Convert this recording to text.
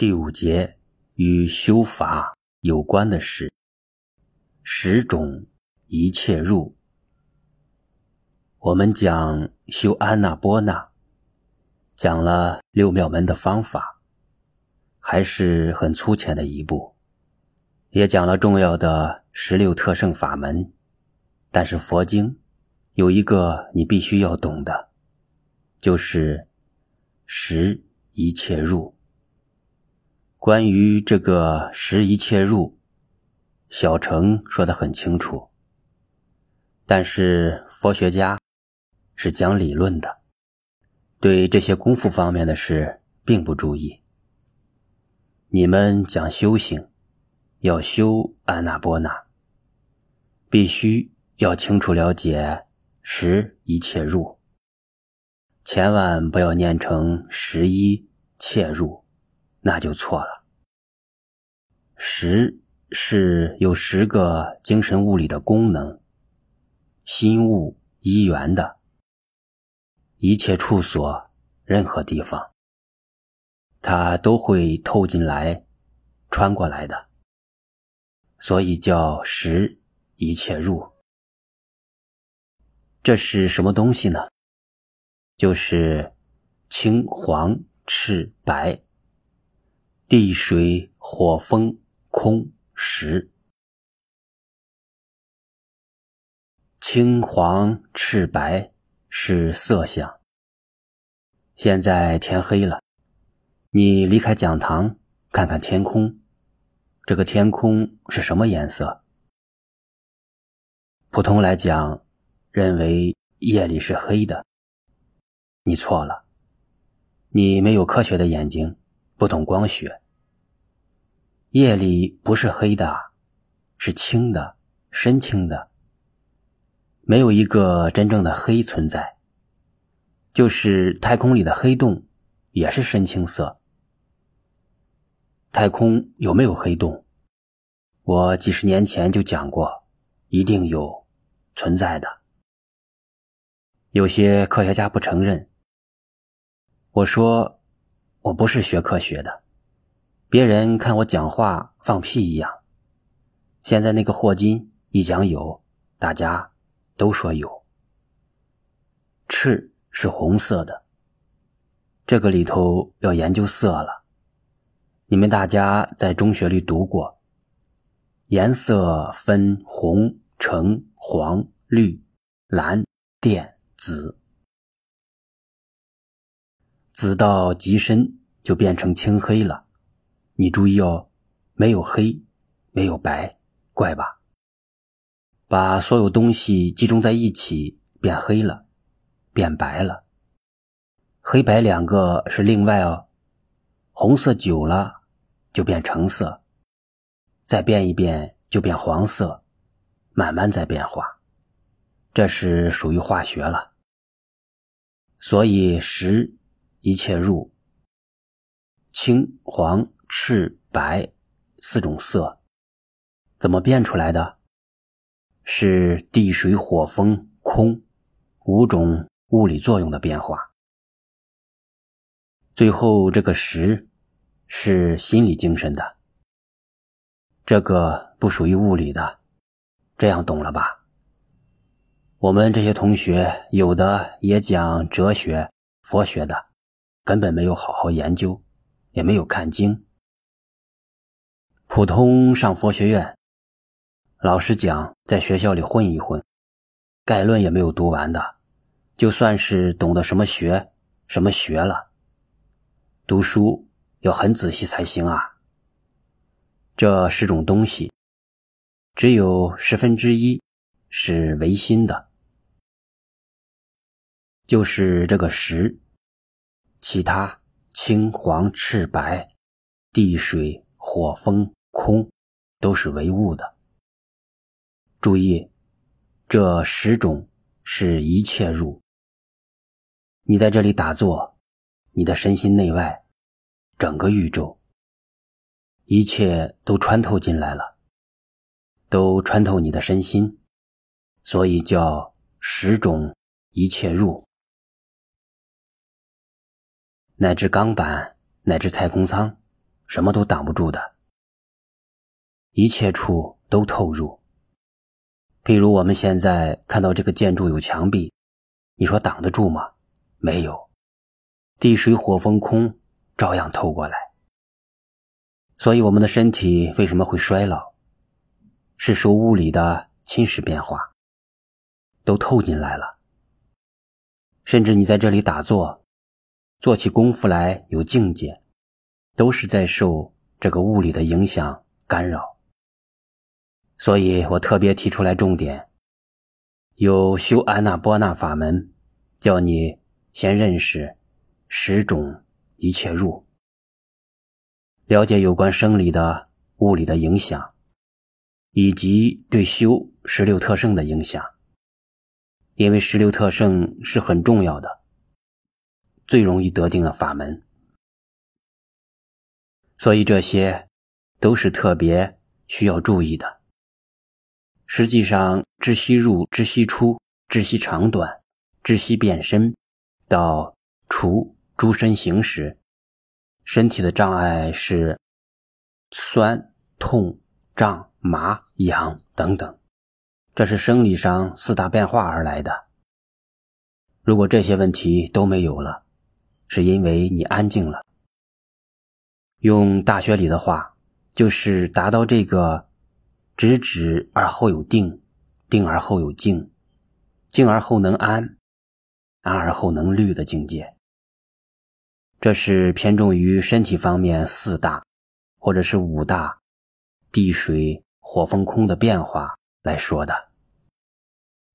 第五节与修法有关的事，十种一切入。我们讲修安那波那，讲了六妙门的方法，还是很粗浅的一步，也讲了重要的十六特胜法门。但是佛经有一个你必须要懂的，就是十一切入。关于这个十一切入，小乘说的很清楚，但是佛学家。是讲理论的，对这些功夫方面的事并不注意。你们讲修行，要修安那波那，必须要清楚了解十一切入，千万不要念成十一切入，那就错了。十是有十个精神物理的功能，心物一元的。一切处所，任何地方，它都会透进来、穿过来的，所以叫识一切入。这是什么东西呢？就是青、黄、赤、白、地、水、火、风、空、石。青、黄、赤、白。是色相。现在天黑了，你离开讲堂，看看天空，这个天空是什么颜色？普通来讲，认为夜里是黑的。你错了，你没有科学的眼睛，不懂光学。夜里不是黑的，是青的，深青的。没有一个真正的黑存在，就是太空里的黑洞也是深青色。太空有没有黑洞？我几十年前就讲过，一定有存在的。有些科学家不承认。我说我不是学科学的，别人看我讲话放屁一样。现在那个霍金一讲有，大家。都说有，赤是红色的，这个里头要研究色了。你们大家在中学里读过，颜色分红、橙、黄、绿、蓝、靛、紫，紫到极深就变成青黑了。你注意哦，没有黑，没有白，怪吧？把所有东西集中在一起，变黑了，变白了。黑白两个是另外哦。红色久了就变橙色，再变一变就变黄色，慢慢在变化。这是属于化学了。所以十一切入青、黄、赤、白四种色，怎么变出来的？是地水火风空五种物理作用的变化。最后这个十是心理精神的，这个不属于物理的，这样懂了吧？我们这些同学有的也讲哲学、佛学的，根本没有好好研究，也没有看经，普通上佛学院。老师讲，在学校里混一混，概论也没有读完的，就算是懂得什么学什么学了。读书要很仔细才行啊。这十种东西，只有十分之一是唯心的，就是这个十，其他青黄赤白、地水火风空，都是唯物的。注意，这十种是一切入。你在这里打坐，你的身心内外，整个宇宙，一切都穿透进来了，都穿透你的身心，所以叫十种一切入，乃至钢板，乃至太空舱，什么都挡不住的，一切处都透入。譬如我们现在看到这个建筑有墙壁，你说挡得住吗？没有，地水火风空照样透过来。所以我们的身体为什么会衰老？是受物理的侵蚀变化，都透进来了。甚至你在这里打坐，做起功夫来有境界，都是在受这个物理的影响干扰。所以我特别提出来重点，有修安那波那法门，叫你先认识十种一切入，了解有关生理的物理的影响，以及对修十六特胜的影响。因为十六特胜是很重要的，最容易得定的法门，所以这些都是特别需要注意的。实际上，知悉入、知悉出、知悉长短、知悉变身，到除诸身行时，身体的障碍是酸、痛、胀、麻、痒等等，这是生理上四大变化而来的。如果这些问题都没有了，是因为你安静了。用大学里的话，就是达到这个。直止而后有定，定而后有静，静而后能安，安而后能虑的境界。这是偏重于身体方面四大，或者是五大，地水火风空的变化来说的。